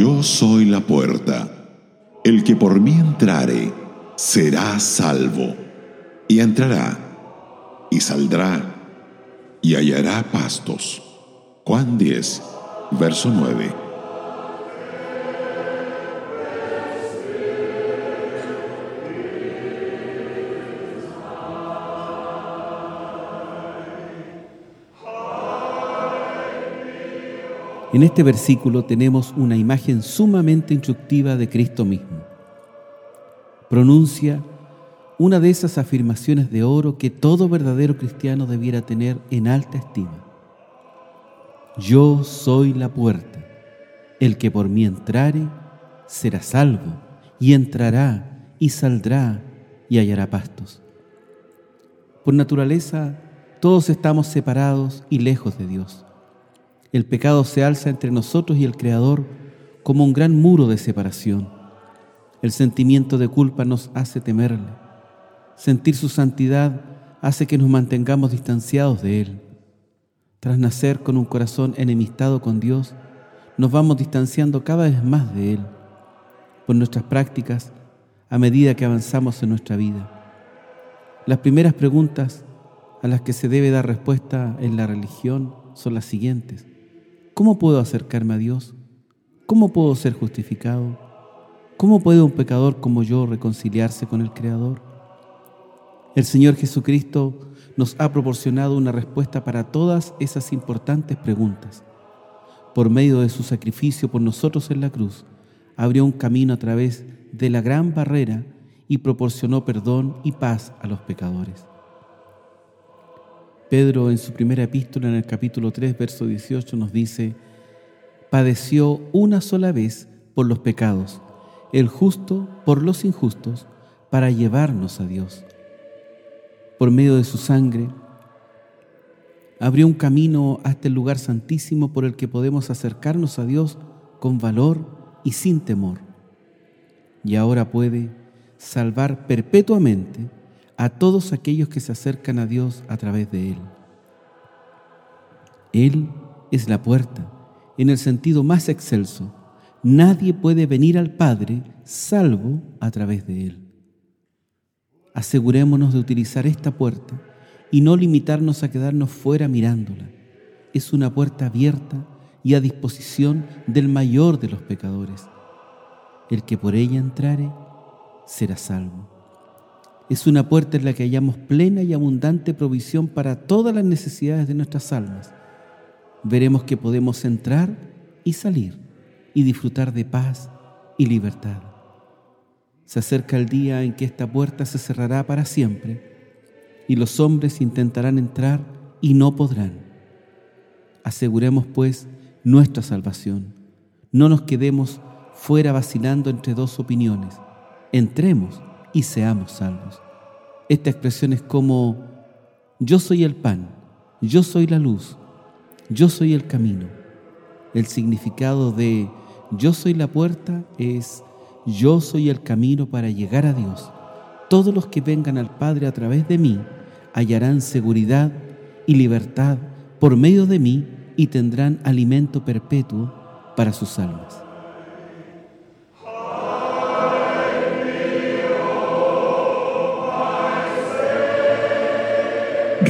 Yo soy la puerta. El que por mí entrare será salvo. Y entrará, y saldrá, y hallará pastos. Juan 10, verso 9. En este versículo tenemos una imagen sumamente instructiva de Cristo mismo. Pronuncia una de esas afirmaciones de oro que todo verdadero cristiano debiera tener en alta estima. Yo soy la puerta. El que por mí entrare será salvo, y entrará y saldrá y hallará pastos. Por naturaleza, todos estamos separados y lejos de Dios. El pecado se alza entre nosotros y el Creador como un gran muro de separación. El sentimiento de culpa nos hace temerle. Sentir su santidad hace que nos mantengamos distanciados de Él. Tras nacer con un corazón enemistado con Dios, nos vamos distanciando cada vez más de Él por nuestras prácticas a medida que avanzamos en nuestra vida. Las primeras preguntas a las que se debe dar respuesta en la religión son las siguientes. ¿Cómo puedo acercarme a Dios? ¿Cómo puedo ser justificado? ¿Cómo puede un pecador como yo reconciliarse con el Creador? El Señor Jesucristo nos ha proporcionado una respuesta para todas esas importantes preguntas. Por medio de su sacrificio por nosotros en la cruz, abrió un camino a través de la gran barrera y proporcionó perdón y paz a los pecadores. Pedro en su primera epístola en el capítulo 3, verso 18 nos dice, padeció una sola vez por los pecados, el justo por los injustos, para llevarnos a Dios. Por medio de su sangre, abrió un camino hasta el lugar santísimo por el que podemos acercarnos a Dios con valor y sin temor. Y ahora puede salvar perpetuamente a todos aquellos que se acercan a Dios a través de Él. Él es la puerta, en el sentido más excelso. Nadie puede venir al Padre salvo a través de Él. Asegurémonos de utilizar esta puerta y no limitarnos a quedarnos fuera mirándola. Es una puerta abierta y a disposición del mayor de los pecadores. El que por ella entrare será salvo es una puerta en la que hallamos plena y abundante provisión para todas las necesidades de nuestras almas. Veremos que podemos entrar y salir y disfrutar de paz y libertad. Se acerca el día en que esta puerta se cerrará para siempre y los hombres intentarán entrar y no podrán. Aseguremos pues nuestra salvación. No nos quedemos fuera vacilando entre dos opiniones. Entremos y seamos salvos. Esta expresión es como yo soy el pan, yo soy la luz, yo soy el camino. El significado de yo soy la puerta es yo soy el camino para llegar a Dios. Todos los que vengan al Padre a través de mí hallarán seguridad y libertad por medio de mí y tendrán alimento perpetuo para sus almas.